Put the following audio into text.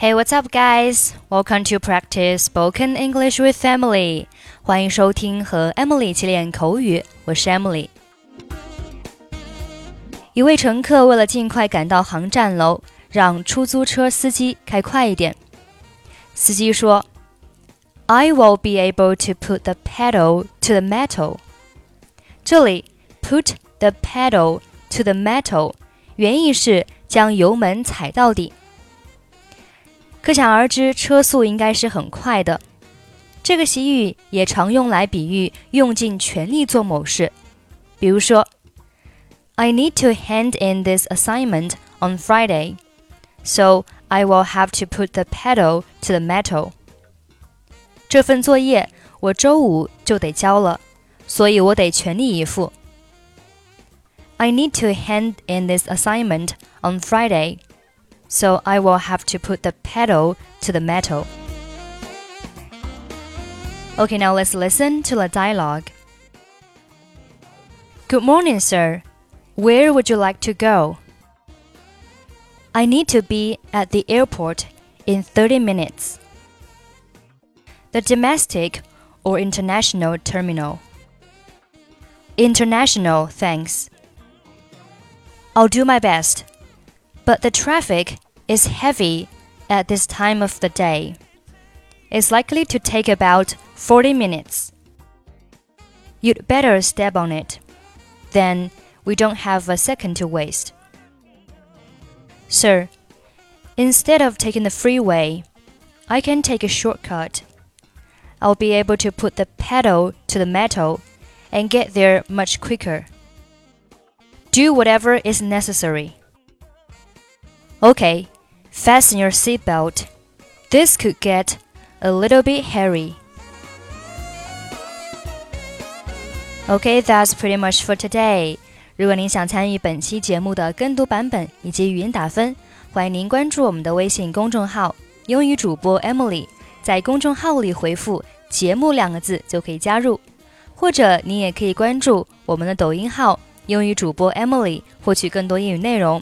Hey, what's up, guys? Welcome to practice spoken English with Emily. 欢迎收听和 Emily 一起练口语，我是 Emily。一位乘客为了尽快赶到航站楼，让出租车司机开快一点。司机说：“I will be able to put the pedal to the metal。”这里 “put the pedal to the metal” 原意是将油门踩到底。 可想而知，车速应该是很快的。这个习语也常用来比喻用尽全力做某事，比如说，I need to hand in this assignment on Friday, so I will have to put the pedal to the metal. 这份作业我周五就得交了，所以我得全力以赴。I need to hand in this assignment on Friday so I will have to put the pedal to the metal. Okay, now let's listen to the dialogue. Good morning, sir. Where would you like to go? I need to be at the airport in 30 minutes. The domestic or international terminal. International, thanks. I'll do my best but the traffic is heavy at this time of the day. It's likely to take about 40 minutes. You'd better step on it. Then we don't have a second to waste. Sir, instead of taking the freeway, I can take a shortcut. I'll be able to put the pedal to the metal and get there much quicker. Do whatever is necessary. Okay, fasten your seatbelt. This could get a little bit hairy. Okay, that's pretty much for today. 如果您想参与本期节目的跟读版本以及语音打分，欢迎您关注我们的微信公众号“英语主播 Emily”。在公众号里回复“节目”两个字就可以加入，或者您也可以关注我们的抖音号“英语主播 Emily”，获取更多英语内容。